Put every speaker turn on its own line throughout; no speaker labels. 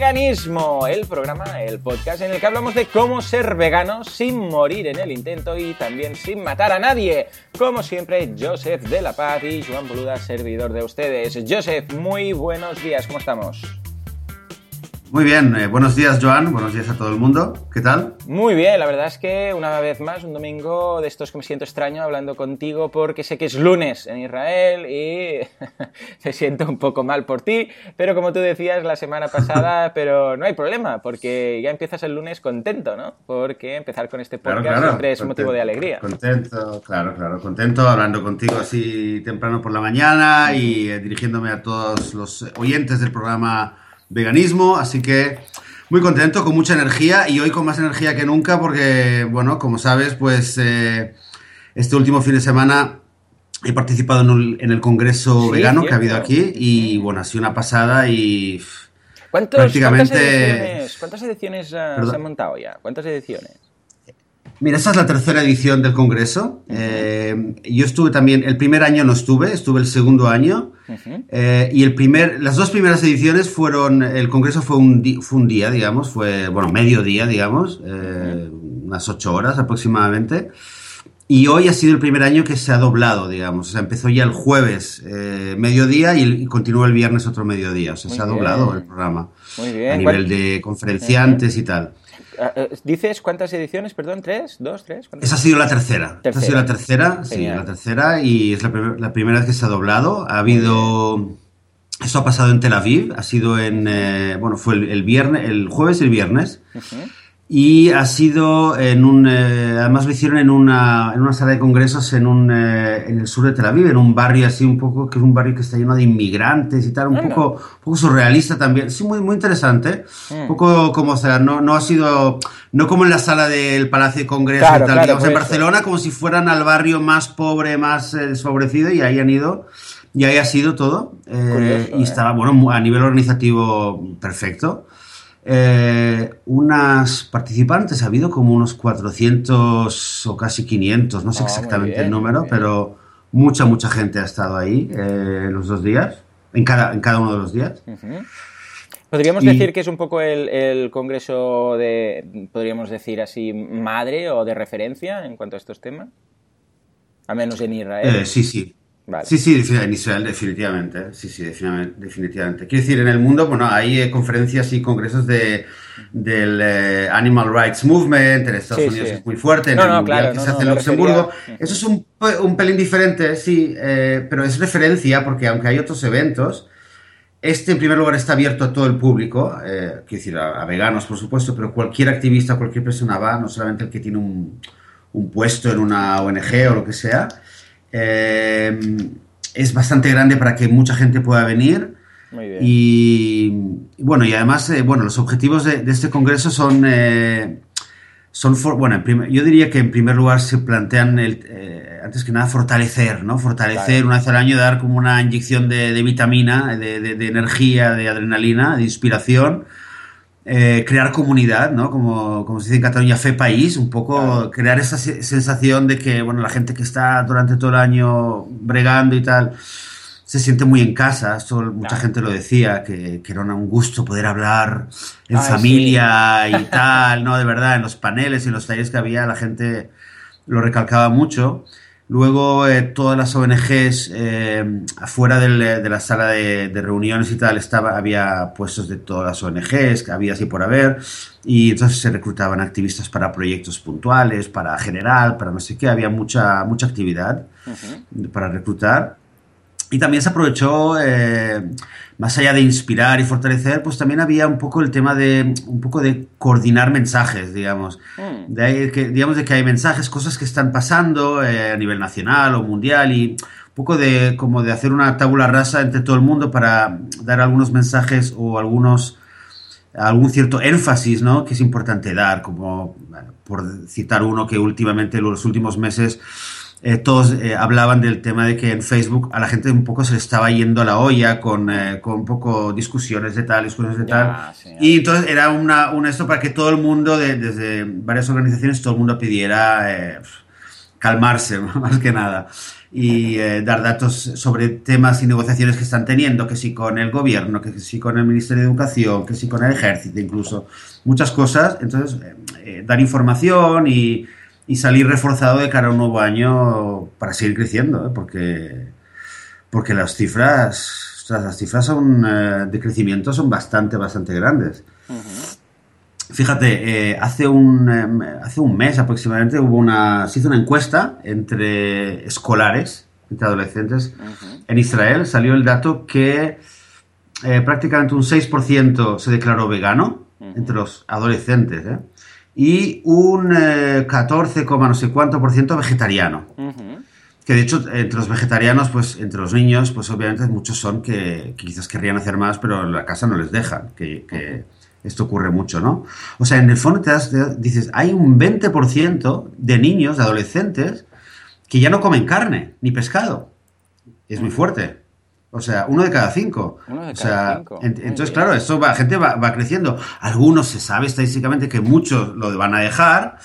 Veganismo, el programa, el podcast en el que hablamos de cómo ser veganos sin morir en el intento y también sin matar a nadie. Como siempre, Joseph de la Paz y Joan Boluda, servidor de ustedes. Joseph, muy buenos días, ¿cómo estamos?
Muy bien, eh, buenos días Joan, buenos días a todo el mundo. ¿Qué tal?
Muy bien, la verdad es que una vez más, un domingo de estos que me siento extraño hablando contigo porque sé que es lunes en Israel y me siento un poco mal por ti, pero como tú decías la semana pasada, pero no hay problema porque ya empiezas el lunes contento, ¿no? Porque empezar con este podcast siempre es un motivo de alegría.
Contento, claro, claro, contento hablando contigo así temprano por la mañana y eh, dirigiéndome a todos los oyentes del programa veganismo, así que muy contento, con mucha energía y hoy con más energía que nunca porque, bueno, como sabes, pues eh, este último fin de semana he participado en el, congreso vegano que ha habido aquí y, bueno, ha sido una pasada y
prácticamente... ¿Cuántas ediciones, se han montado ya? ¿Cuántas ediciones?
Mira, esta es la tercera edición del Congreso. Eh, yo estuve también, el primer año no estuve, estuve el segundo año. Eh, y el primer, las dos primeras ediciones fueron, el Congreso fue un, fue un día, digamos, fue, bueno, medio día, digamos, eh, unas ocho horas aproximadamente. Y hoy ha sido el primer año que se ha doblado, digamos. O sea, empezó ya el jueves mediodía y, continuó el viernes otro mediodía. O sea, se ha doblado el programa. Muy bien. A nivel de conferenciantes y tal.
Ah, eh, ¿Dices cuántas ediciones? Perdón, ¿tres? ¿Dos? ¿Tres?
Esa ha sido la tercera. Esa ha sido la tercera, sí, la tercera y es la, primera vez que se ha doblado. Ha habido... Eso ha pasado en Tel Aviv, ha sido en... Eh, bueno, fue el, viernes, el jueves y el viernes. Y ha sido en un. Eh, además lo hicieron en una, en una sala de congresos en, un, eh, en el sur de Tel Aviv, en un barrio así, un poco, que es un barrio que está lleno de inmigrantes y tal, un, poco, un poco surrealista también. Sí, muy, muy interesante. Un mm. poco como, o sea, no, no ha sido. No como en la sala del Palacio de Congresos y tal, digamos, en Barcelona, como si fueran al barrio más pobre, más eh, desfavorecido, y ahí han ido. Y ahí ha sido todo. y estaba, bueno, a nivel organizativo perfecto eh, unas participantes, ha habido como unos 400 o casi 500, no sé ah, exactamente el número, pero mucha, mucha gente ha estado ahí eh, en los dos días, en cada, en cada uno de los días.
Podríamos decir que es un poco el, congreso de, podríamos decir así, madre o de referencia en cuanto a estos temas, al menos en Israel.
Eh, sí, sí, Sí, sí, en Israel definitivamente. Sí, sí, definitivamente. Quiero decir, en el mundo, bueno, hay eh, conferencias y congresos de, del eh, Animal Rights Movement, en Estados Unidos es muy fuerte, en el Mundial que se hace en Luxemburgo. Eso es un, un, pelín diferente, sí, eh, pero es referencia porque aunque hay otros eventos, este en primer lugar está abierto a todo el público, quiero decir, a, veganos por supuesto, pero cualquier activista, cualquier persona va, no solamente el que tiene un, un puesto en una ONG o lo que sea. Eh, es bastante grande para que mucha gente pueda venir. Y bueno, y además, eh, bueno, los objetivos de, este congreso son, eh, son bueno, yo diría que en primer lugar se plantean, el, antes que nada, fortalecer, ¿no? Fortalecer una vez al año, dar como una inyección de, vitamina, de, de, energía, de adrenalina, de inspiración eh, crear comunidad, ¿no? Como, como, se dice en Cataluña, fe país, un poco crear esa sensación de que, bueno, la gente que está durante todo el año bregando y tal, se siente muy en casa. Esto mucha gente lo decía, que, que, era un gusto poder hablar en familia y tal, ¿no? De verdad, en los paneles y en los talleres que había, la gente lo recalcaba mucho. Luego eh, todas las ONGs eh, afuera de la sala de, reuniones y tal estaba, había puestos de todas las ONGs que había así por haber. Y entonces se reclutaban activistas para proyectos puntuales, para general, para no sé qué, había mucha, mucha actividad para reclutar. Y también se aprovechó, eh, más allá de inspirar y fortalecer, pues también había un poco el tema de, un poco de coordinar mensajes, digamos. Mm. De que, digamos de que hay mensajes, cosas que están pasando eh, a nivel nacional o mundial y un poco de, como de hacer una tabula rasa entre todo el mundo para dar algunos mensajes o algunos, algún cierto énfasis, ¿no? Que es importante dar, como, por citar uno que últimamente, en los últimos meses, eh, todos eh, hablaban del tema de que en Facebook a la gente un poco se le estaba yendo a la olla con, eh, con un poco discusiones de tal, discusiones de tal. y entonces era una, esto para que todo el mundo, desde varias organizaciones, todo el mundo pidiera calmarse más que nada y eh, dar datos sobre temas y negociaciones que están teniendo, que si con el gobierno, que si con el Ministerio de Educación, que si con el ejército incluso, muchas cosas. Entonces, eh, dar información y, y, salir reforzado de cara a un nuevo año para seguir creciendo, porque, porque las cifras, las cifras son, de crecimiento son bastante, bastante grandes. Fíjate, eh, hace, un, em, hace un mes aproximadamente hubo una, se hizo una encuesta entre escolares, entre adolescentes, en Israel. Salió el dato que eh, prácticamente un 6% se declaró vegano entre los adolescentes ¿eh? Y un 14, no sé cuánto por ciento vegetariano. Que de hecho, entre los vegetarianos, pues entre los niños, pues obviamente muchos son que, quizás querrían hacer más, pero en la casa no les dejan. que esto ocurre mucho, ¿no? O sea, en el fondo te, das, dices, hay un 20% de niños, de adolescentes, que ya no comen carne ni pescado. Es muy fuerte. O sea, uno de cada cinco.
Uno de
cada
cinco.
entonces, claro, esto va, la gente va, creciendo. Algunos se sabe estadísticamente que muchos lo van a dejar.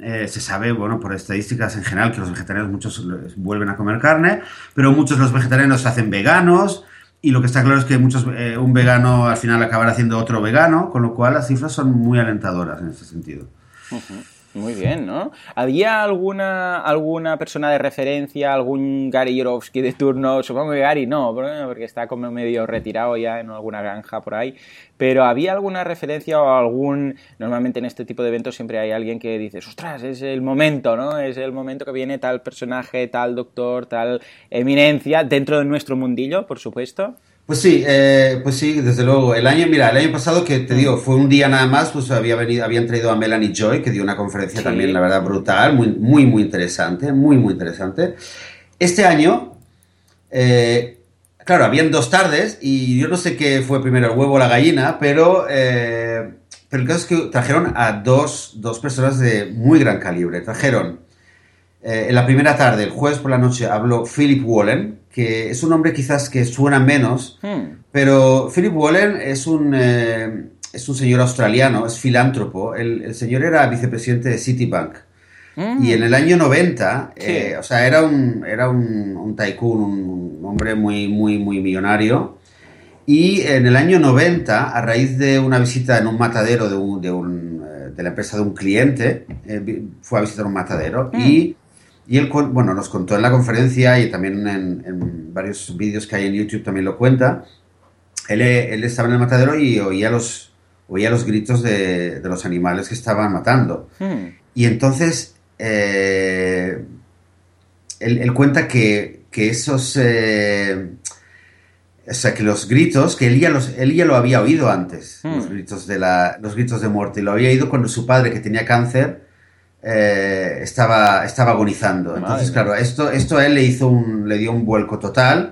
Eh, se sabe, bueno, por estadísticas en general, que los vegetarianos muchos vuelven a comer carne, pero muchos los vegetarianos se hacen veganos. Y lo que está claro es que muchos, eh, un vegano al final acabará haciendo otro vegano, con lo cual las cifras son muy alentadoras en ese sentido.
Muy bien, ¿no? ¿Había alguna, alguna persona de referencia, algún Gary Yorovsky de turno? Supongo que Gary no, porque está como medio retirado ya en alguna granja por ahí. Pero ¿había alguna referencia o algún... Normalmente en este tipo de eventos siempre hay alguien que dice, ostras, es el momento, ¿no? Es el momento que viene tal personaje, tal doctor, tal eminencia, dentro de nuestro mundillo, por supuesto.
Pues sí, eh, pues sí, desde luego. El año, mira, el año pasado que te digo, fue un día nada más, pues había venido, habían traído a Melanie Joy, que dio una conferencia también, la verdad, brutal, muy, muy, muy interesante, muy, muy interesante. Este año, eh, claro, habían dos tardes y yo no sé qué fue primero, el huevo o la gallina, pero, eh, pero el caso es que trajeron a dos, dos personas de muy gran calibre. Trajeron en la primera tarde, el jueves por la noche, habló Philip Wallen, que es un hombre quizás que suena menos, hmm. pero Philip Wallen es un, eh, es un señor australiano, es filántropo. El, señor era vicepresidente de Citibank. Hmm. Y en el año 90, eh, o sea, era un, era un, un tycoon, un, hombre muy, muy, muy millonario. Y en el año 90, a raíz de una visita en un matadero de, un, de, un, eh, de la empresa de un cliente, fue a visitar un matadero hmm. y y él, bueno, nos contó en la conferencia y también en, varios vídeos que hay en YouTube también lo cuenta. Él, él, estaba en el matadero y oía los, oía los gritos de, de los animales que estaban matando. Hmm. Y entonces, eh, él, cuenta que, que esos... Eh, o sea, que los gritos, que él ya, los, él ya lo había oído antes, los, hmm. gritos de la, los gritos de muerte. Y lo había oído cuando su padre, que tenía cáncer, eh, estaba, estaba agonizando. Entonces, claro, esto, esto a él le, hizo un, le dio un vuelco total,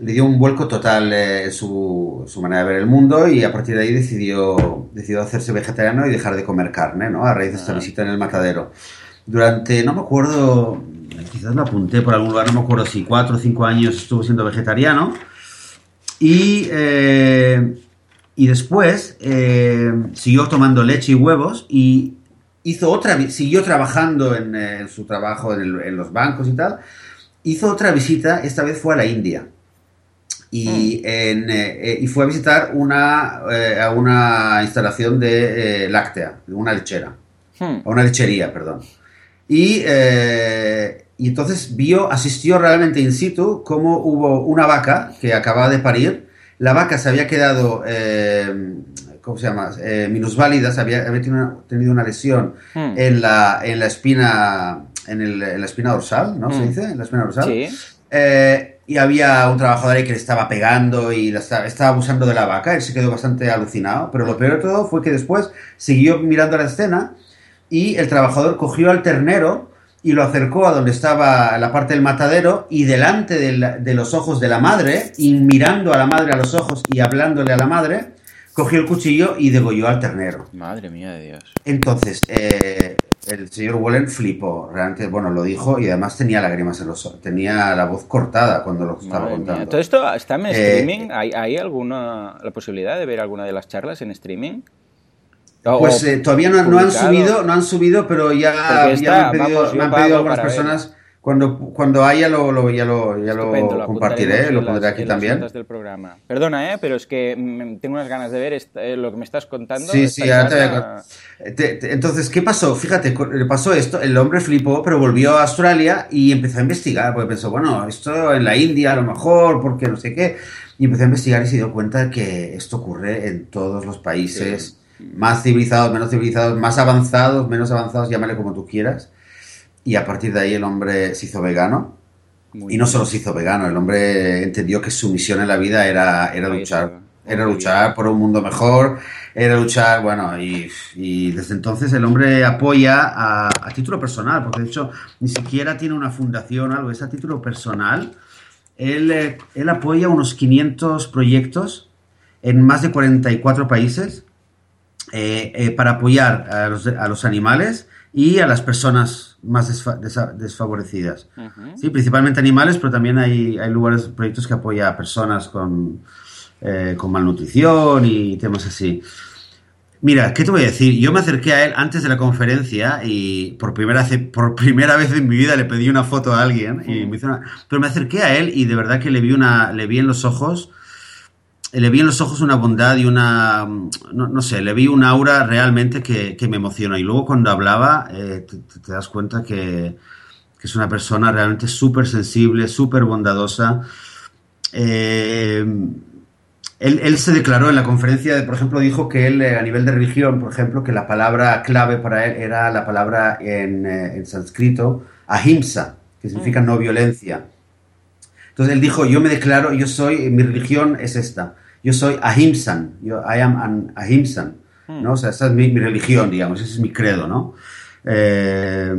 le dio un vuelco total eh, su, su, manera de ver el mundo y a partir de ahí decidió, decidió hacerse vegetariano y dejar de comer carne, ¿no? A raíz de esta visita en el matadero. Durante, no me acuerdo, quizás lo apunté por algún lugar, no me acuerdo si cuatro o cinco años estuvo siendo vegetariano y... Eh, y después siguió tomando leche y huevos y hizo otra, siguió trabajando en, eh, su trabajo en, los bancos y tal, hizo otra visita, esta vez fue a la India. Y, mm. eh, y fue a visitar una, eh, a una instalación de láctea, una lechera, hmm. a una lechería, perdón. Y, y entonces vio, asistió realmente in situ cómo hubo una vaca que acababa de parir, la vaca se había quedado ¿cómo se llama? Eh, minusválidas, había, había tenido, una, lesión hmm. en, la, en la espina en, el, en la espina dorsal, ¿no? ¿Se hmm. dice? En la espina dorsal. Sí. Eh, y había un trabajador ahí que le estaba pegando y estaba, estaba, abusando de la vaca. Él se quedó bastante alucinado. Pero lo peor de todo fue que después siguió mirando la escena y el trabajador cogió al ternero y lo acercó a donde estaba la parte del matadero y delante de, de los ojos de la madre y mirando a la madre a los ojos y hablándole a la madre, cogió el cuchillo y degolló al ternero.
Madre mía de Dios.
Entonces, eh, el señor Wallen flipó, realmente, bueno, lo dijo y además tenía lágrimas en los ojos, tenía la voz cortada cuando lo estaba contando.
¿Todo esto está en eh, streaming? ¿Hay, alguna la posibilidad de ver alguna de las charlas en streaming?
Pues eh, todavía no, han subido, no han subido, pero ya, me han pedido, algunas personas. Cuando, cuando haya lo, lo, ya lo, ya lo compartiré, lo pondré aquí también.
Del programa. Perdona, ¿eh? pero es que mm, tengo unas ganas de ver eh, lo que me estás contando.
Sí, sí, Entonces, ¿qué pasó? Fíjate, pasó esto, el hombre flipó, pero volvió a Australia y empezó a investigar, porque pensó, bueno, esto en la India a lo mejor, porque no sé qué. Y empezó a investigar y se dio cuenta que esto ocurre en todos los países más civilizados, menos civilizados, más avanzados, menos avanzados, llámale como tú quieras. Y a partir de ahí el hombre se hizo vegano. y no solo se hizo vegano, el hombre entendió que su misión en la vida era, era luchar. Era luchar por un mundo mejor, era luchar, bueno, y, desde entonces el hombre apoya a, título personal, porque de hecho ni siquiera tiene una fundación o algo, es a título personal. Él, eh, él apoya unos 500 proyectos en más de 44 países eh, eh, para apoyar a los, a los, animales y a las personas más desfavorecidas. sí, principalmente animales, pero también hay, hay lugares, proyectos que apoya a personas con, eh, con malnutrición y temas así. Mira, ¿qué te voy a decir? Yo me acerqué a él antes de la conferencia y por primera, vez, por primera vez en mi vida le pedí una foto a alguien y me hizo una... Pero me acerqué a él y de verdad que le vi, una, le vi en los ojos le vi en los ojos una bondad y una, no, sé, le vi un aura realmente que, me emociona. Y luego cuando hablaba, eh, te, das cuenta que, es una persona realmente súper sensible, súper bondadosa. Eh, él, se declaró en la conferencia, por ejemplo, dijo que él eh, a nivel de religión, por ejemplo, que la palabra clave para él era la palabra en, en sánscrito, ahimsa, que significa mm. no violencia. Entonces él dijo, yo me declaro, yo soy, mi religión es esta. Yo soy ahimsan, yo I am an ahimsan, hmm. ¿no? O sea, esa es mi, religión, digamos, ese es mi credo, ¿no? Eh,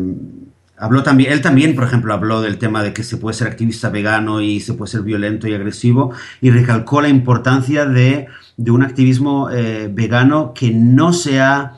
habló también, él también, por ejemplo, habló del tema de que se puede ser activista vegano y se puede ser violento y agresivo y recalcó la importancia de, un activismo eh, vegano que no sea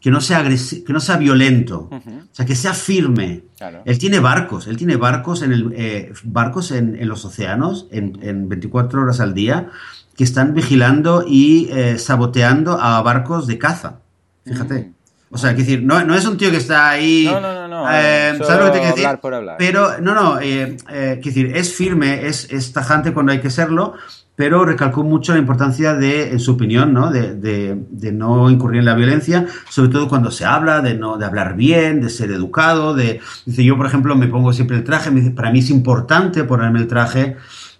que no sea que no sea violento, o sea, que sea firme. Él tiene barcos, él tiene barcos en el eh, barcos en, los océanos en, en, 24 horas al día que están vigilando y eh, saboteando a barcos de caza. Fíjate. Mm. O sea, decir, no, no, es un tío que está ahí.
No, no, no. Eh, ¿Sabes lo que te quiero decir? Por hablar.
Pero, no, no. Eh, decir, es firme, es, es tajante cuando hay que serlo, pero recalcó mucho la importancia de, en su opinión, ¿no? De, no incurrir en la violencia, sobre todo cuando se habla, de, no, de hablar bien, de ser educado, de... Dice, yo, por ejemplo, me pongo siempre el traje, me dice, para mí es importante ponerme el traje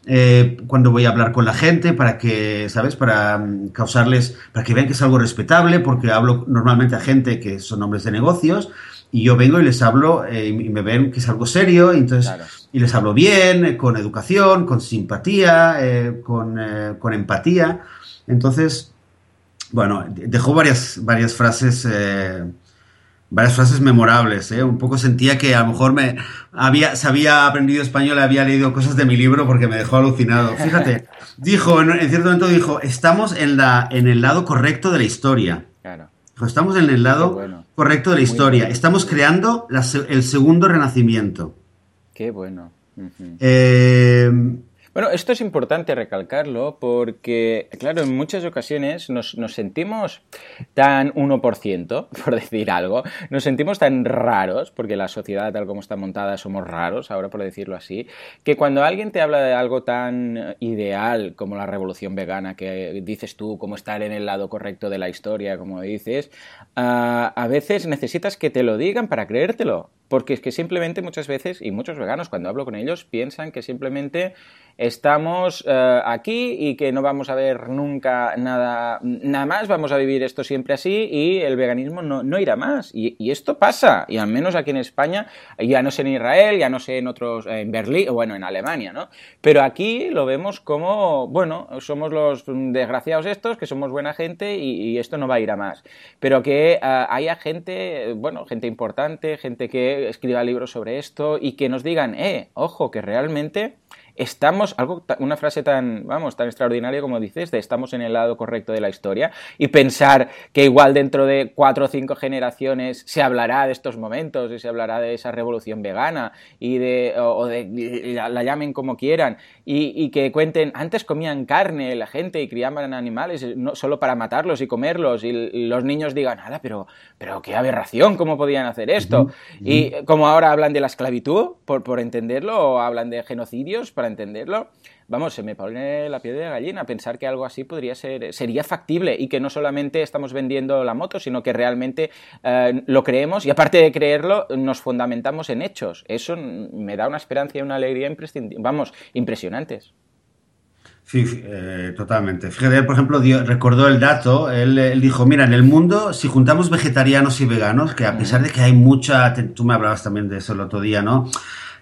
eh, cuando voy a hablar con la gente para que, ¿sabes? Para mm, causarles, para que vean que es algo respetable, porque hablo normalmente a gente que son hombres de negocios y yo vengo y les hablo eh, y me ven que es algo serio, y entonces, y les hablo bien, eh, con educación, con simpatía, con, con, empatía. Entonces, bueno, dejó varias, varias frases, varias frases memorables. Un poco sentía que a lo mejor me había, se había aprendido español, había leído cosas de mi libro porque me dejó alucinado. Fíjate, dijo, en, en cierto momento dijo, estamos en, la, en el lado correcto de la historia. Claro. Estamos en el lado correcto de la historia. Estamos creando el segundo renacimiento.
Qué bueno. eh, bueno, esto es importante recalcarlo porque, claro, en muchas ocasiones nos, sentimos tan 1%, por decir algo, nos sentimos tan raros, porque la sociedad tal como está montada somos raros, ahora por decirlo así, que cuando alguien te habla de algo tan ideal como la revolución vegana, que dices tú, como estar en el lado correcto de la historia, como dices, a, a veces necesitas que te lo digan para creértelo. Porque es que simplemente muchas veces, y muchos veganos cuando hablo con ellos, piensan que simplemente estamos eh, aquí y que no vamos a ver nunca nada, nada más, vamos a vivir esto siempre así y el veganismo no, irá más. Y, esto pasa, y al menos aquí en España, ya no sé en Israel, ya no sé en otros, en Berlín, bueno, en Alemania, ¿no? Pero aquí lo vemos como, bueno, somos los desgraciados estos, que somos buena gente y, esto no va a ir a más. Pero que eh, haya gente, bueno, gente importante, gente que escriba libros sobre esto y que nos digan, eh, ojo, que realmente estamos, algo, una frase tan, vamos, tan extraordinaria como dices, de estamos en el lado correcto de la historia y pensar que igual dentro de cuatro o cinco generaciones se hablará de estos momentos y se hablará de esa revolución vegana y de, o, de, la, llamen como quieran y, que cuenten, antes comían carne la gente y criaban animales no, solo para matarlos y comerlos y, los niños digan, nada, pero, pero qué aberración, ¿cómo podían hacer esto? Y como ahora hablan de la esclavitud, por, por entenderlo, o hablan de genocidios, para entenderlo, vamos, se me pone la piel de gallina pensar que algo así podría ser, sería factible y que no solamente estamos vendiendo la moto, sino que realmente eh, lo creemos y aparte de creerlo, nos fundamentamos en hechos. Eso me da una esperanza y una alegría vamos, impresionantes.
Sí, eh, totalmente. Fíjate, por ejemplo, recordó el dato, él, él, dijo, mira, en el mundo, si juntamos vegetarianos y veganos, que a pesar de que hay mucha, tú me hablabas también de eso el otro día, ¿no?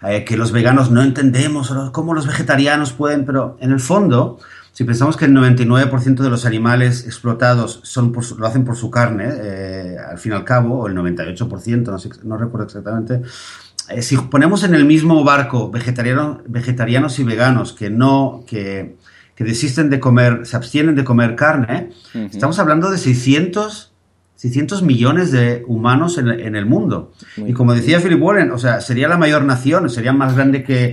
Eh, que los veganos no entendemos cómo los vegetarianos pueden, pero en el fondo, si pensamos que el 99% de los animales explotados son lo hacen por su carne, eh, al fin y al cabo, o el 98%, no, sé, no recuerdo exactamente, eh, si ponemos en el mismo barco vegetariano, vegetarianos y veganos que no, que, que, desisten de comer, se abstienen de comer carne, estamos hablando de 600 600 millones de humanos en, el mundo. y como decía Philip Warren, o sea, sería la mayor nación, sería más grande que,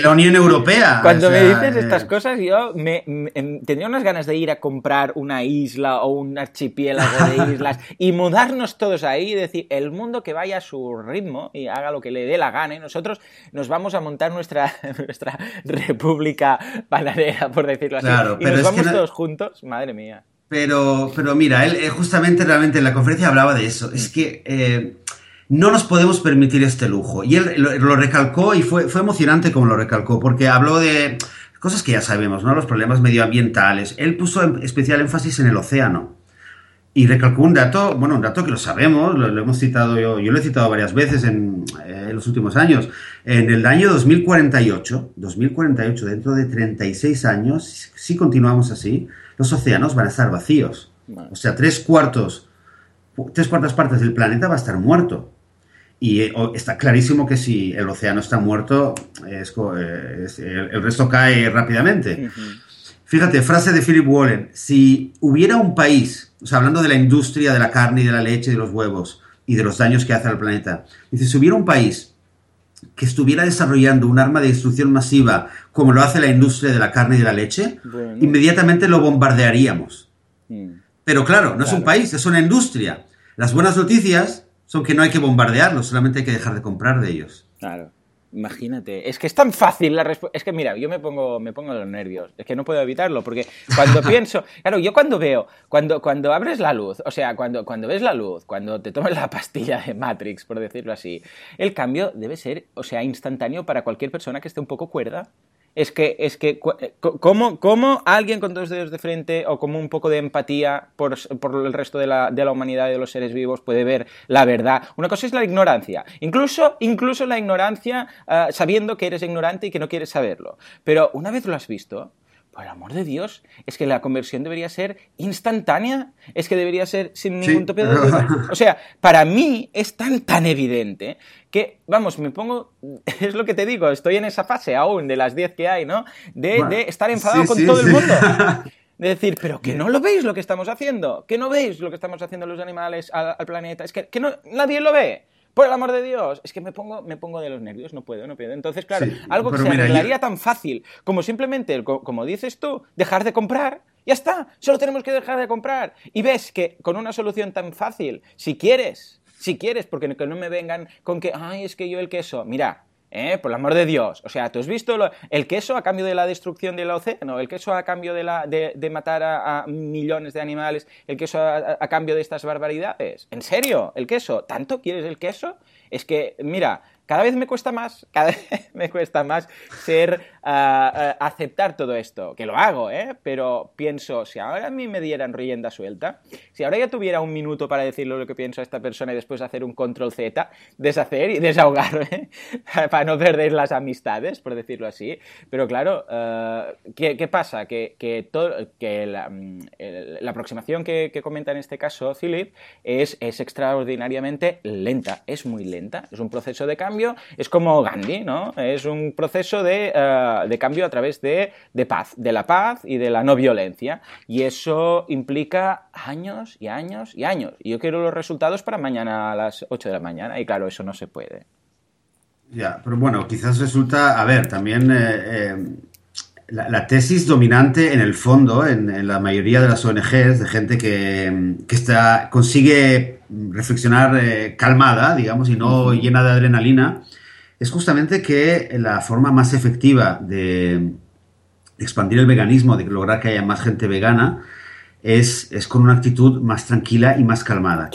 la Unión Europea.
Cuando me dices estas eh, cosas, yo me, em, tendría unas ganas de ir a comprar una isla o un archipiélago de islas y mudarnos todos ahí y decir, el mundo que vaya a su ritmo y haga lo que le dé la gana y nosotros nos vamos a montar nuestra, nuestra república panadera, por decirlo así. y nos vamos todos juntos, madre mía.
Pero, pero mira, él, justamente realmente en la conferencia hablaba de eso. Es que eh, no nos podemos permitir este lujo. Y él lo, recalcó y fue, fue emocionante como lo recalcó, porque habló de cosas que ya sabemos, ¿no? Los problemas medioambientales. Él puso especial énfasis en el océano. Y recalcó un dato, bueno, un dato que lo sabemos, lo, hemos citado yo, yo lo he citado varias veces en, eh, en, los últimos años. En el año 2048, 2048, dentro de 36 años, si continuamos así, los océanos van a estar vacíos. O sea, tres cuartos, tres cuartas partes del planeta va a estar muerto. Y eh, está clarísimo que si el océano está muerto, es, el, resto cae rápidamente. Fíjate, frase de Philip Warren, si hubiera un país, o sea, hablando de la industria de la carne y de la leche y de los huevos y de los daños que hace al planeta, dice, si hubiera un país que estuviera desarrollando un arma de destrucción masiva como lo hace la industria de la carne y de la leche, inmediatamente lo bombardearíamos. Mm. Pero claro, no es un país, es una industria. Las buenas noticias son que no hay que bombardearlos, solamente hay que dejar de comprar de ellos.
Claro. Imagínate, es que es tan fácil la respuesta. Es que mira, yo me pongo, me pongo los nervios, es que no puedo evitarlo, porque cuando pienso, claro, yo cuando veo, cuando, cuando abres la luz, o sea, cuando, cuando ves la luz, cuando te tomas la pastilla de Matrix, por decirlo así, el cambio debe ser, o sea, instantáneo para cualquier persona que esté un poco cuerda es que, es que eh, ¿cómo, ¿cómo, alguien con dos dedos de frente o como un poco de empatía por, el resto de la, de la, humanidad y de los seres vivos puede ver la verdad? Una cosa es la ignorancia, incluso, incluso la ignorancia ah, sabiendo que eres ignorante y que no quieres saberlo. Pero una vez lo has visto, por el amor de Dios, es que la conversión debería ser instantánea, es que debería ser sin ningún tope de O sea, para mí es tan tan evidente que, vamos, me pongo, es lo que te digo, estoy en esa fase aún de las 10 que hay, ¿no? De, estar enfadado con todo el mundo. De decir, pero que no lo veis lo que estamos haciendo, que no veis lo que estamos haciendo los animales al, planeta, es que, que no, nadie lo ve. Por el amor de Dios, es que me pongo, me pongo de los nervios, no puedo, no puedo. Entonces, claro, algo que se arreglaría tan fácil como simplemente, como dices tú, dejar de comprar, ya está, solo tenemos que dejar de comprar. Y ves que con una solución tan fácil, si quieres, si quieres, porque no me vengan con que, ay, es que yo el queso, mira, ¿Eh? Por el amor de Dios. O sea, ¿tú has visto el queso a cambio de la destrucción del océano? ¿El queso a cambio de, la, de, matar a, millones de animales? ¿El queso a, a, cambio de estas barbaridades? ¿En serio? ¿El queso? ¿Tanto quieres el queso? Es que, mira, cada vez me cuesta más, cada vez me cuesta más ser, ah, ah, aceptar todo esto, que lo hago, ¿eh? Pero pienso, si ahora a mí me dieran rienda suelta, si ahora ya tuviera un minuto para decirle lo que pienso a esta persona y después hacer un control Z, deshacer y desahogarme, para no perder las amistades, por decirlo así. Pero claro, ah, ¿qué, pasa? Que, que, que mm, la, aproximación que, que, comenta en este caso Philip es, es extraordinariamente lenta, es muy lenta, es un proceso de cambio es como Gandhi, ¿no? Es un proceso de, eh, cambio a través de, paz, de la paz y de la no violencia. Y eso implica años y años y años. Y yo quiero los resultados para mañana a las 8 de la mañana. Y claro, eso no se puede.
Ya, pero bueno, quizás resulta, a ver, también eh, eh, la, tesis dominante en el fondo, en, la mayoría de las ONGs, de gente que, está, consigue reflexionar eh, calmada, digamos, y no llena de adrenalina, es justamente que la forma más efectiva de expandir el veganismo, de lograr que haya más gente vegana, es, es con una actitud más tranquila y más calmada.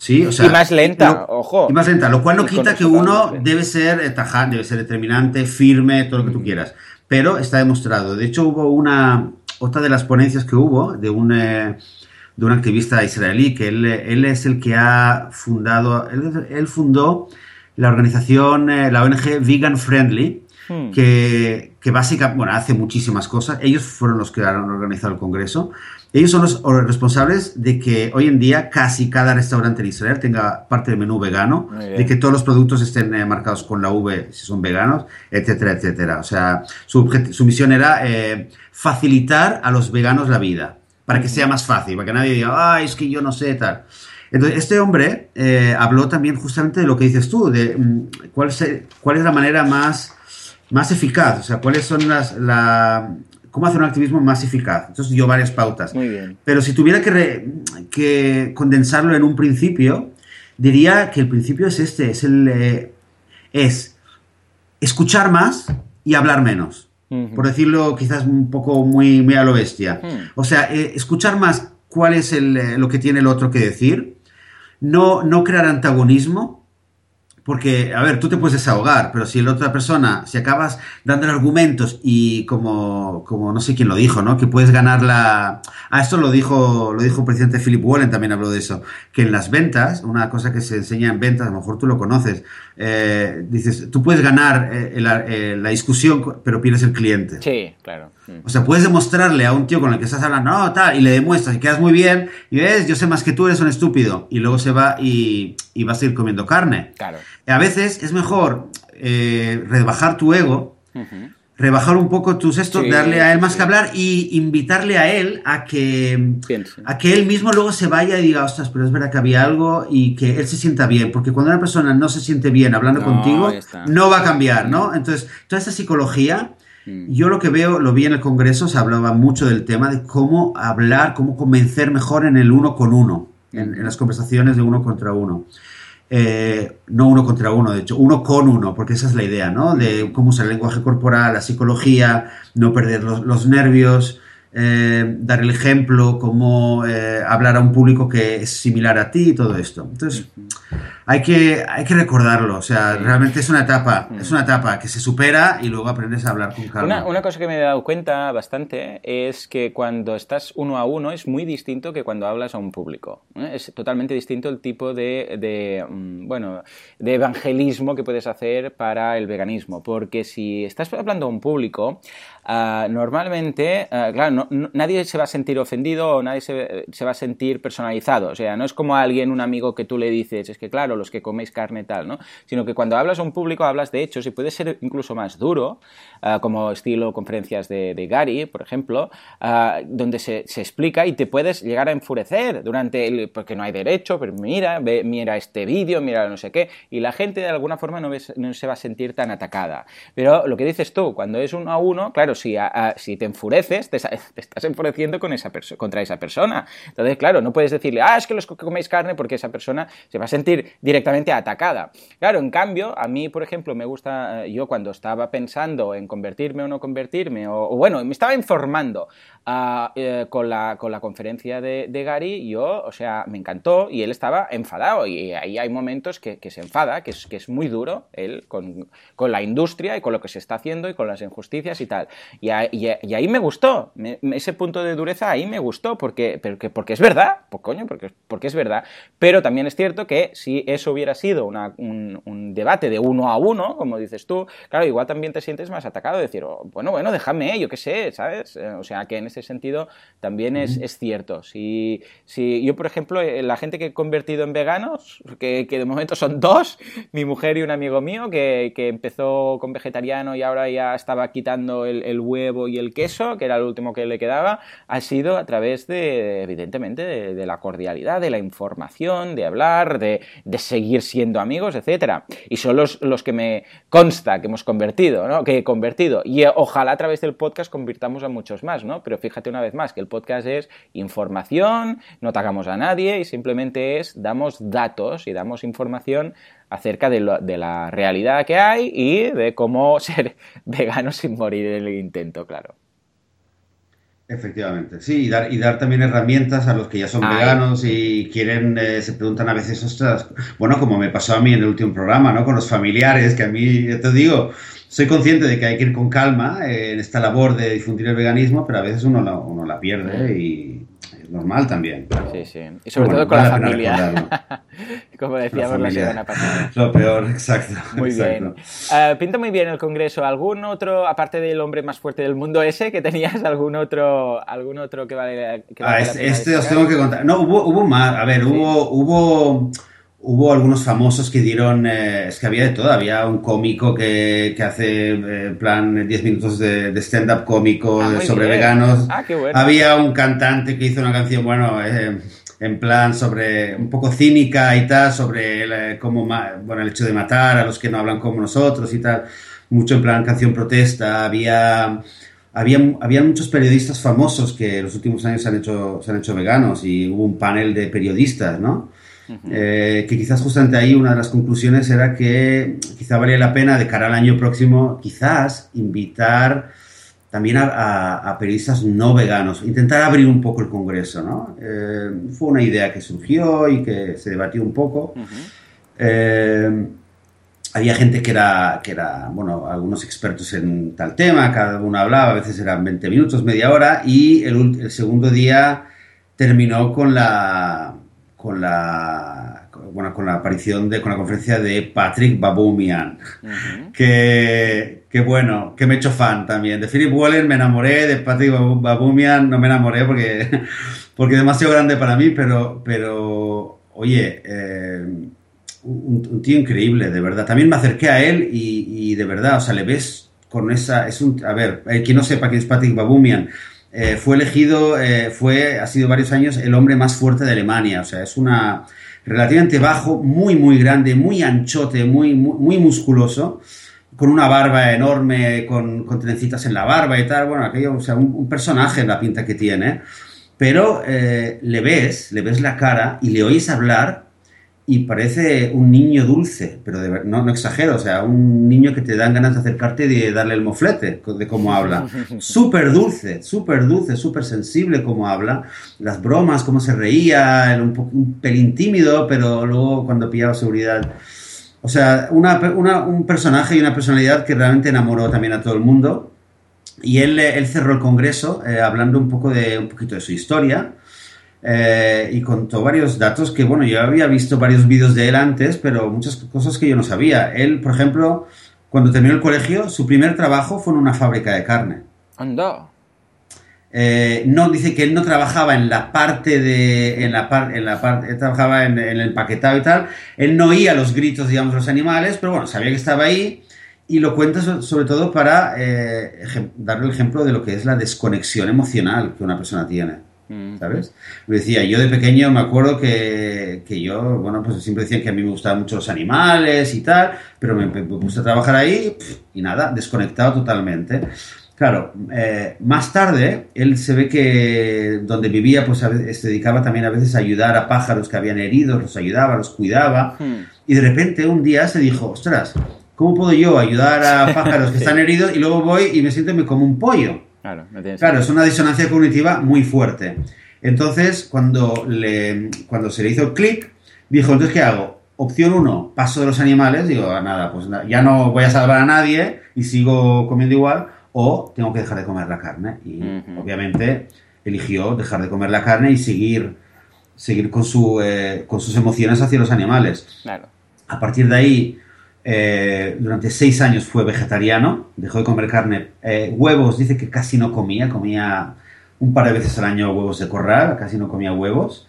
Sí, o sea, y más lenta, ojo.
Y más lenta, lo cual no quita que uno debe ser tajante, debe ser determinante, firme, todo lo que tú quieras. Pero está demostrado. De hecho, hubo una, otra de las ponencias que hubo de un, eh, de un activista israelí, que él, él, es el que ha fundado, él, fundó la organización, eh, la ONG Vegan Friendly, hmm. que, que básicamente, bueno, hace muchísimas cosas. Ellos fueron los que han organizado el congreso. Ellos son los responsables de que hoy en día casi cada restaurante en Israel tenga parte del menú vegano, de que todos los productos estén eh, marcados con la V si son veganos, etcétera, etcétera. O sea, su, su misión era eh, facilitar a los veganos la vida, para que sea más fácil, para que nadie diga, ay, es que yo no sé tal. Entonces, este hombre eh, habló también justamente de lo que dices tú, de mm, cuál, cuál es la manera más, más eficaz, o sea, cuáles son las, la, cómo hacer un activismo más eficaz. Entonces dio varias pautas.
Muy bien.
Pero si tuviera que, que, condensarlo en un principio, diría que el principio es este, es el eh, es escuchar más y hablar menos. Por decirlo quizás un poco muy, muy a lo bestia. O sea, eh, escuchar más cuál es el, eh, lo que tiene el otro que decir, no, no crear antagonismo, porque, a ver, tú te puedes desahogar, pero si la otra persona, si acabas dando argumentos y como, como no sé quién lo dijo, ¿no? Que puedes ganar la... Ah, esto lo dijo, lo dijo el presidente Philip Wallen, también habló de eso, que en las ventas, una cosa que se enseña en ventas, a lo mejor tú lo conoces, eh, dices, tú puedes ganar eh, eh, la discusión, pero pierdes el cliente.
Sí, claro.
O sea, puedes demostrarle a un tío con el que estás hablando, no, tal, y le demuestras y quedas muy bien, y ves, yo sé más que tú, eres un estúpido, y luego se va y, y vas a ir comiendo carne.
Claro.
A veces es mejor eh, rebajar tu ego, rebajar un poco tus esto, darle a él más que hablar y invitarle a él a que, a que él mismo luego se vaya y diga, ostras, pero es verdad que había algo y que él se sienta bien, porque cuando una persona no se siente bien hablando contigo, no va a cambiar, ¿no? Entonces, toda esta psicología. Yo lo que veo, lo vi en el Congreso, se hablaba mucho del tema de cómo hablar, cómo convencer mejor en el uno con uno, en, mm. las conversaciones de uno contra uno. Eh, no uno contra uno, de hecho, uno con uno, porque esa es la idea, ¿no? De cómo usar el lenguaje corporal, la psicología, no perder los nervios, eh, dar el ejemplo, cómo eh, hablar a un público que es similar a ti y todo esto. Entonces, hay que, hay que recordarlo, o sea, realmente es una etapa, es una etapa que se supera y luego aprendes a hablar con calma.
Una, cosa que me he dado cuenta bastante es que cuando estás uno a uno es muy distinto que cuando hablas a un público. ¿eh? Es totalmente distinto el tipo de, de, mm, bueno, de evangelismo que puedes hacer para el veganismo, porque si estás hablando a un público, Ah, normalmente, ah, claro, nadie se va a sentir ofendido o nadie se, se, va a sentir personalizado. O sea, no es como alguien, un amigo que tú le dices, es que claro, los que coméis carne tal, ¿no? Sino que cuando hablas a un público hablas de hechos y puede ser incluso más duro, ah, como estilo conferencias de, Gary, por ejemplo, donde se, se, explica y te puedes llegar a enfurecer durante el, porque no hay derecho, pero mira, mira este vídeo, mira no sé qué, y la gente de alguna forma no, se va a sentir tan atacada. Pero lo que dices tú, cuando es uno a uno, claro, si, si te enfureces, te, estás enfureciendo con esa contra esa persona. Entonces, claro, no puedes decirle, ah, es que los que coméis carne porque esa persona se va a sentir directamente atacada. Claro, en cambio, a mí, por ejemplo, me gusta, eh, yo cuando estaba pensando en convertirme o no convertirme, o, bueno, me estaba informando ah, eh, con, la, con la conferencia de, Gary, yo, o sea, me encantó y él estaba enfadado y ahí hay momentos que, se enfada, que es, que es muy duro él con, con la industria y con lo que se está haciendo y con las injusticias y tal. Y, ahí me gustó, ese punto de dureza ahí me gustó, porque, porque, porque es verdad, pues coño, porque, porque es verdad. Pero también es cierto que que si eso hubiera sido un, debate de uno a uno, como dices tú, claro, igual también te sientes más atacado, decir, oh, bueno, bueno, déjame, yo qué sé, ¿sabes? Eh, o sea, que en ese sentido también es, es cierto. Si, si yo, por ejemplo, eh, la gente que he convertido en veganos, que, que de momento son dos, mi mujer y un amigo mío, que, que empezó con vegetariano y ahora ya estaba quitando el, el, huevo y el queso, que era el último que le quedaba, ha sido a través de, evidentemente, de, la cordialidad, de la información, de hablar, de, de seguir siendo amigos, etcétera. Y son los, los que me consta que hemos convertido, ¿no? Que he convertido. Y ojalá a través del podcast convirtamos a muchos más, ¿no? Pero fíjate una vez más que el podcast es información, no atacamos a nadie y simplemente es damos datos y damos información acerca de, de, la realidad que hay y de cómo ser vegano sin morir en el intento, claro.
Efectivamente, sí, y dar, y dar también herramientas a los que ya son veganos y quieren, eh, se preguntan a veces, ostras, bueno, como me pasó a mí en el último programa, ¿no? Con los familiares, que a mí, te digo, soy consciente de que hay que ir con calma en esta labor de difundir el veganismo, pero a veces uno la, uno la pierde y, normal también.
Sí, sí. Y sobre todo con la, familia. Como decíamos la, semana pasada.
Lo peor, exacto.
Muy bien. Uh, pinta muy bien el Congreso. ¿Algún otro, aparte del hombre más fuerte del mundo ese, que tenías algún otro, algún otro que vale, que
ah, este, este os tengo que contar. No, hubo, hubo más. A ver, hubo, hubo hubo algunos famosos que dieron, eh, es que había de todo, había un cómico que, que hace, eh, plan, 10 minutos de, stand-up cómico ah, sobre veganos.
Ah, qué bueno.
Había un cantante que hizo una canción, bueno, eh, en plan sobre, un poco cínica y tal, sobre el, cómo, bueno, el hecho de matar a los que no hablan como nosotros y tal. Mucho en plan canción protesta. Había... Había, había, muchos periodistas famosos que en los últimos años se han, hecho, se han hecho veganos y hubo un panel de periodistas, ¿no? Eh, que quizás justamente ahí una de las conclusiones era que quizá valía la pena de cara al año próximo, quizás invitar también a, periodistas no veganos, intentar abrir un poco el Congreso, ¿no? Eh, fue una idea que surgió y que se debatió un poco. Eh, había gente que era, que era, bueno, algunos expertos en tal tema, cada uno hablaba, a veces eran 20 minutos, media hora, y el, el segundo día terminó con la, con la bueno, con la aparición de con la conferencia de Patrick Baboumian que, que, bueno que me he hecho fan también. De Philip Wallen me enamoré de Patrick Baboumian no me enamoré porque porque es demasiado grande para mí pero pero oye eh, un, tío increíble de verdad. También me acerqué a él y, y, de verdad o sea le ves con esa es un a ver el que no sepa quién es Patrick Baboumian eh, fue elegido, eh, fue, ha sido varios años el hombre más fuerte de Alemania. O sea, es una relativamente bajo, muy, muy grande, muy anchote, muy, muy, musculoso, con una barba enorme, con, con, trencitas en la barba y tal. Bueno, aquello, o sea, un, personaje en la pinta que tiene. Pero eh, le ves, le ves la cara y le oyes hablar y parece un niño dulce, pero no, no exagero, o sea, un niño que te dan ganas de acercarte y de darle el moflete de cómo habla. Súper dulce, súper dulce, súper sensible cómo habla. Las bromas, cómo se reía, un, un pelín tímido, pero luego cuando pillaba seguridad. O sea, una, un personaje y una personalidad que realmente enamoró también a todo el mundo. Y él, él cerró el congreso eh, hablando un poco de un poquito de su historia eh, y contó varios datos que, bueno, yo había visto varios vídeos de él antes, pero muchas cosas que yo no sabía. Él, por ejemplo, cuando terminó el colegio, su primer trabajo fue en una fábrica de carne.
Anda.
Eh, no, dice que él no trabajaba en la parte de. En la, parte en la parte. Él trabajaba en, el empaquetado y tal. Él no oía los gritos, digamos, de los animales, pero bueno, sabía que estaba ahí. Y lo cuenta sobre todo para eh, darle el ejemplo de lo que es la desconexión emocional que una persona tiene. ¿Sabes? Me decía, yo de pequeño me acuerdo que, que, yo, bueno, pues siempre decían que a mí me gustaban mucho los animales y tal, pero me, puse a trabajar ahí y nada, desconectado totalmente. Claro, eh, más tarde él se ve que donde vivía pues se dedicaba también a veces a ayudar a pájaros que habían heridos, los ayudaba, los cuidaba hmm. y de repente un día se dijo, ostras, ¿cómo puedo yo ayudar a pájaros que están heridos y luego voy y me siento como un pollo?
Claro,
claro es una disonancia cognitiva muy fuerte. Entonces, cuando, le, cuando se le hizo clic, dijo, entonces, ¿qué hago? Opción 1, paso de los animales, digo, ah, nada, pues ya no voy a salvar a nadie y sigo comiendo igual, o tengo que dejar de comer la carne. Y obviamente eligió dejar de comer la carne y seguir seguir con, su, eh, con sus emociones hacia los animales.
Claro.
A partir de ahí, eh, durante seis años fue vegetariano, dejó de comer carne. Eh, huevos, dice que casi no comía, comía un par de veces al año huevos de corral, casi no comía huevos,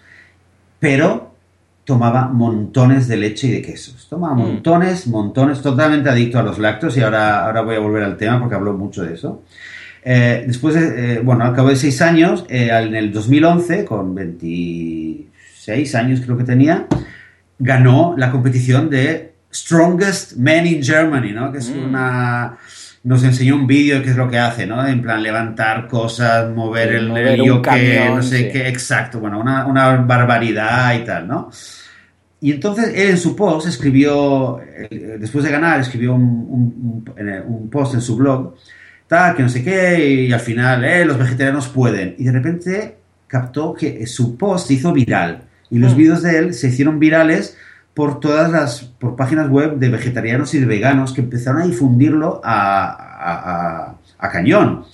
pero tomaba montones de leche y de quesos. Tomaba mm. montones, montones, totalmente adicto a los lácteos y ahora, ahora voy a volver al tema porque hablo mucho de eso. Eh, después, de, bueno, al cabo de seis años, en el 2011, con 26 años creo que tenía, ganó la competición de Strongest Man in Germany, ¿no? Que es mm. una... Nos enseñó un vídeo que es lo que hace, ¿no? En plan, levantar cosas, mover el, que no sé qué, exacto, bueno, una, una, barbaridad y tal, ¿no? Y entonces él en su post escribió, eh, después de ganar, escribió un, un, post en su blog, tal, que no sé qué, y al final, eh, los vegetarianos pueden. Y de repente captó que su post se hizo viral. Y los mm. vídeos de él se hicieron virales por todas las por páginas web de vegetarianos y de veganos que empezaron a difundirlo a, cañón.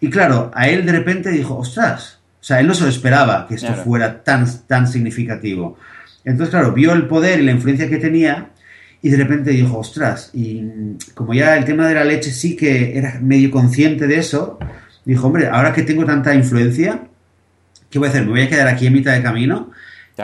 Y claro, a él de repente dijo, ostras, o sea, él no se lo esperaba que esto fuera tan, tan significativo. Entonces, claro, vio el poder y la influencia que tenía y de repente dijo, ostras, y como ya el tema de la leche sí que era medio consciente de eso, dijo, hombre, ahora que tengo tanta influencia, ¿qué voy a hacer? ¿Me voy a quedar aquí en mitad de camino?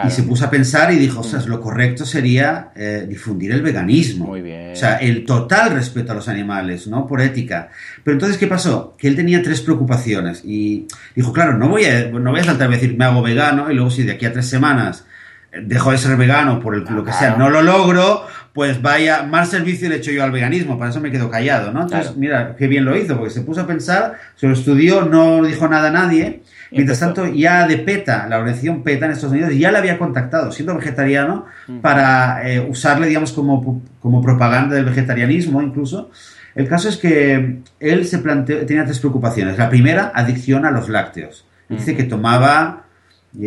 Y se puso a pensar y dijo, ostras, lo correcto sería eh, difundir el veganismo.
Muy bien.
O sea, el total respeto a los animales, ¿no? Por ética. Pero entonces, ¿qué pasó? Que él tenía tres preocupaciones y dijo, claro, no voy a, no voy a saltar a decir, me hago vegano y luego si de aquí a tres semanas eh, dejo de ser vegano por lo que sea, no lo logro, pues vaya, más servicio le he hecho yo al veganismo, para eso me quedo callado, ¿no? Entonces, mira, qué bien lo hizo, porque se puso a pensar, se lo estudió, no dijo nada a nadie Mientras tanto, ya de PETA, la organización PETA en Estados Unidos, ya le había contactado, siendo vegetariano, para eh, usarle, digamos, como, como propaganda del vegetarianismo incluso. El caso es que él se planteó, tenía tres preocupaciones. La primera, adicción a los lácteos. Dice que tomaba,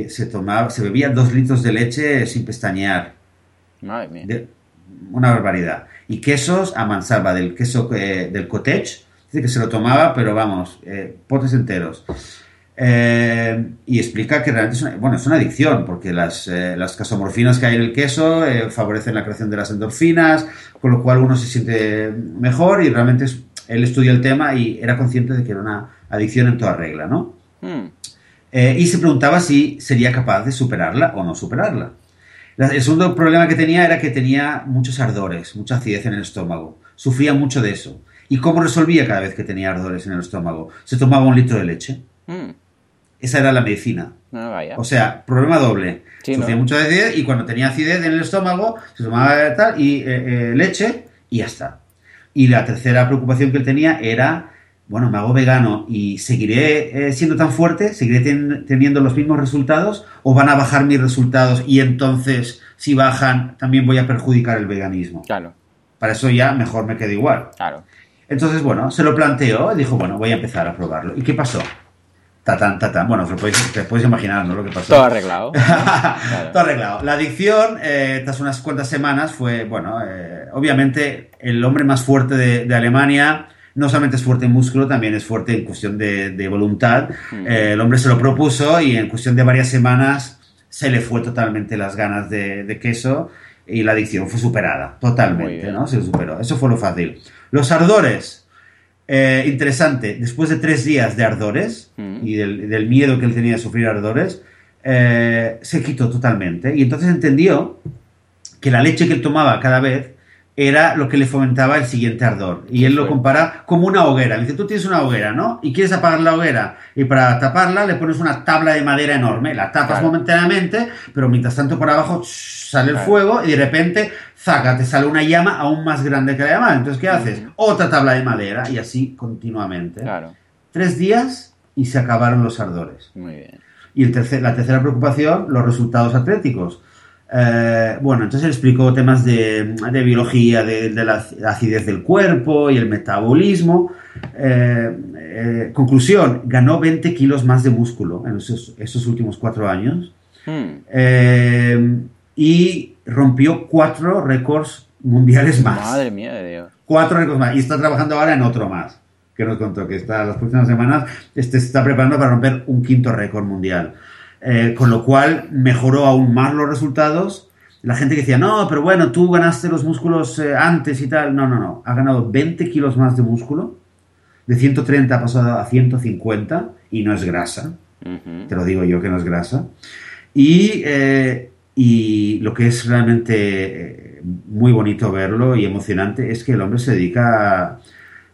se tomaba, se bebía dos litros de leche sin pestañear. una barbaridad. Y quesos a mansalva, del queso eh, del cottage. Dice que se lo tomaba, pero vamos, eh, potes enteros. Eh, y explica que realmente es una, bueno, es una adicción, porque las, eh, las casomorfinas que hay en el queso eh, favorecen la creación de las endorfinas, con lo cual uno se siente mejor y realmente él estudia el tema y era consciente de que era una adicción en toda regla, ¿no? Hmm. y se preguntaba si sería capaz de superarla o no superarla. El segundo problema que tenía era que tenía muchos ardores, mucha acidez en el estómago. Sufría mucho de eso. ¿Y cómo resolvía cada vez que tenía ardores en el estómago? Se tomaba un litro de leche. Esa era la medicina.
Ah,
o sea, problema doble. Sufría mucho de acidez y cuando tenía acidez en el estómago se tomaba tal y eh, eh, leche y ya está. Y la tercera preocupación que él tenía era, bueno, me hago vegano y seguiré eh, siendo tan fuerte, seguiré teniendo los mismos resultados o van a bajar mis resultados y entonces si bajan también voy a perjudicar el veganismo.
Claro.
Para eso ya mejor me quedo igual.
Claro.
Entonces, bueno, se lo planteó y dijo, bueno, voy a empezar a probarlo. ¿Y qué pasó? Tatán, tatán. Bueno, te puedes, imaginar, ¿no? Lo que pasó.
Todo arreglado.
Todo arreglado. La adicción, eh, tras unas cuantas semanas, fue, bueno, eh, obviamente el hombre más fuerte de, Alemania no solamente es fuerte en músculo, también es fuerte en cuestión de, voluntad. Mm. Eh, el hombre se lo propuso y en cuestión de varias semanas se le fue totalmente las ganas de, queso y la adicción fue superada, totalmente, ¿no? Se superó. Eso fue lo fácil. Los ardores, eh, interesante, después de tres días de ardores mm. y del, miedo que él tenía de sufrir ardores, eh, se quitó totalmente. Y entonces entendió que la leche que él tomaba cada vez era lo que le fomentaba el siguiente ardor. Y él lo compara como una hoguera. Dice, tú tienes una hoguera, ¿no? Y quieres apagar la hoguera. Y para taparla le pones una tabla de madera enorme. La tapas momentáneamente, pero mientras tanto por abajo sale el fuego y de repente, zaca, te sale una llama aún más grande que la llama. Entonces, ¿qué haces? Otra tabla de madera y así continuamente.
Claro.
Tres días y se acabaron los ardores.
Muy bien.
Y el tercer, la tercera preocupación, los resultados atléticos eh, bueno, entonces él explicó temas de, biología, de, la acidez del cuerpo y el metabolismo. Eh, eh, conclusión, ganó 20 kilos más de músculo en esos, últimos cuatro años. Hmm. y rompió cuatro récords mundiales más.
Madre mía de Dios.
Cuatro récords más. Y está trabajando ahora en otro más. Que nos contó que está las próximas semanas este, se está preparando para romper un quinto récord mundial. Eh, con lo cual mejoró aún más los resultados. La gente que decía, no, pero bueno, tú ganaste los músculos eh, antes y tal. No, no, no. Ha ganado 20 kilos más de músculo. De 130 ha pasado a 150 y no es grasa. Te lo digo yo que no es grasa. Y, eh, y lo que es realmente muy bonito verlo y emocionante es que el hombre se dedica a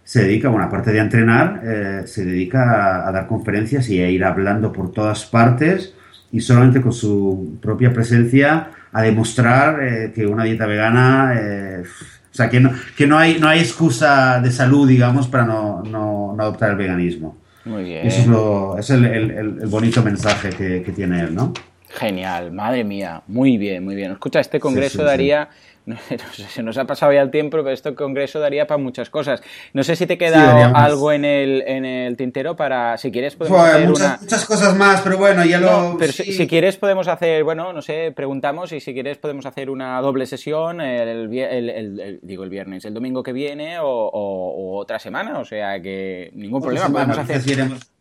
se dedica, bueno, aparte de entrenar, eh, se dedica a, dar conferencias y a ir hablando por todas partes y solamente con su propia presencia a demostrar eh, que una dieta vegana, eh, o sea, que no, que no hay, no hay excusa de salud, digamos, para no, no, adoptar el veganismo.
Muy bien.
Eso es, lo, es el, el, bonito mensaje que, que, tiene él, ¿no?
Genial, madre mía, muy bien, muy bien. Escucha, este congreso daría no, sé, se nos ha pasado ya el tiempo, pero este congreso daría para muchas cosas. No sé si te queda algo en el, en el tintero para, si quieres podemos hacer
muchas, muchas cosas más, pero bueno, ya lo...
pero si, quieres podemos hacer, bueno, no sé, preguntamos y si quieres podemos hacer una doble sesión el, el, digo el viernes, el domingo que viene o, otra semana, o sea que ningún problema, podemos hacer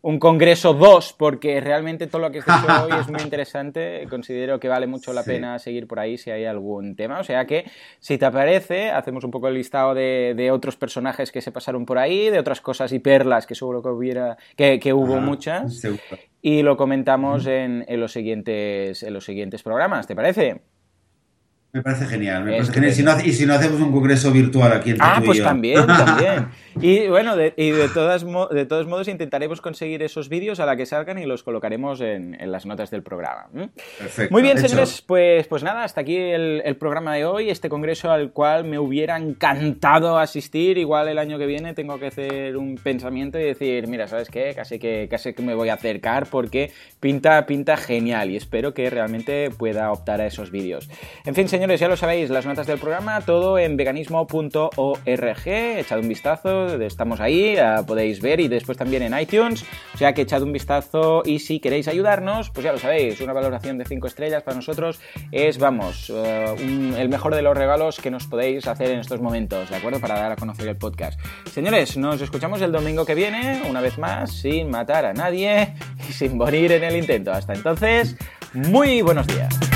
un congreso 2 porque realmente todo lo que has hecho hoy es muy interesante, considero que vale mucho la pena seguir por ahí si hay algún tema, o sea que si te aparece, hacemos un poco el listado de, otros personajes que se pasaron por ahí, de otras cosas y perlas que seguro que hubiera, que, hubo muchas, y lo comentamos en, los siguientes, en los siguientes programas, ¿te parece?
Me parece genial. Me parece genial. y si no hacemos un congreso virtual aquí en
Ah, pues también, también. Y bueno, de, y de, todas de todos modos intentaremos conseguir esos vídeos a la que salgan y los colocaremos en, las notas del programa.
Perfecto.
Muy bien, señores, pues, pues nada, hasta aquí el, programa de hoy, este congreso al cual me hubiera encantado asistir. Igual el año que viene tengo que hacer un pensamiento y decir, mira, ¿sabes qué? Casi que, casi que me voy a acercar porque pinta, pinta genial y espero que realmente pueda optar a esos vídeos. En fin, señores ya lo sabéis, las notas del programa, todo en veganismo.org, echad un vistazo, estamos ahí, podéis ver y después también en iTunes, o sea que echad un vistazo y si queréis ayudarnos, pues ya lo sabéis, una valoración de 5 estrellas para nosotros es, vamos, eh, el mejor de los regalos que nos podéis hacer en estos momentos, ¿de acuerdo? Para dar a conocer el podcast. Señores, nos escuchamos el domingo que viene, una vez más, sin matar a nadie y sin morir en el intento. Hasta entonces, muy buenos días.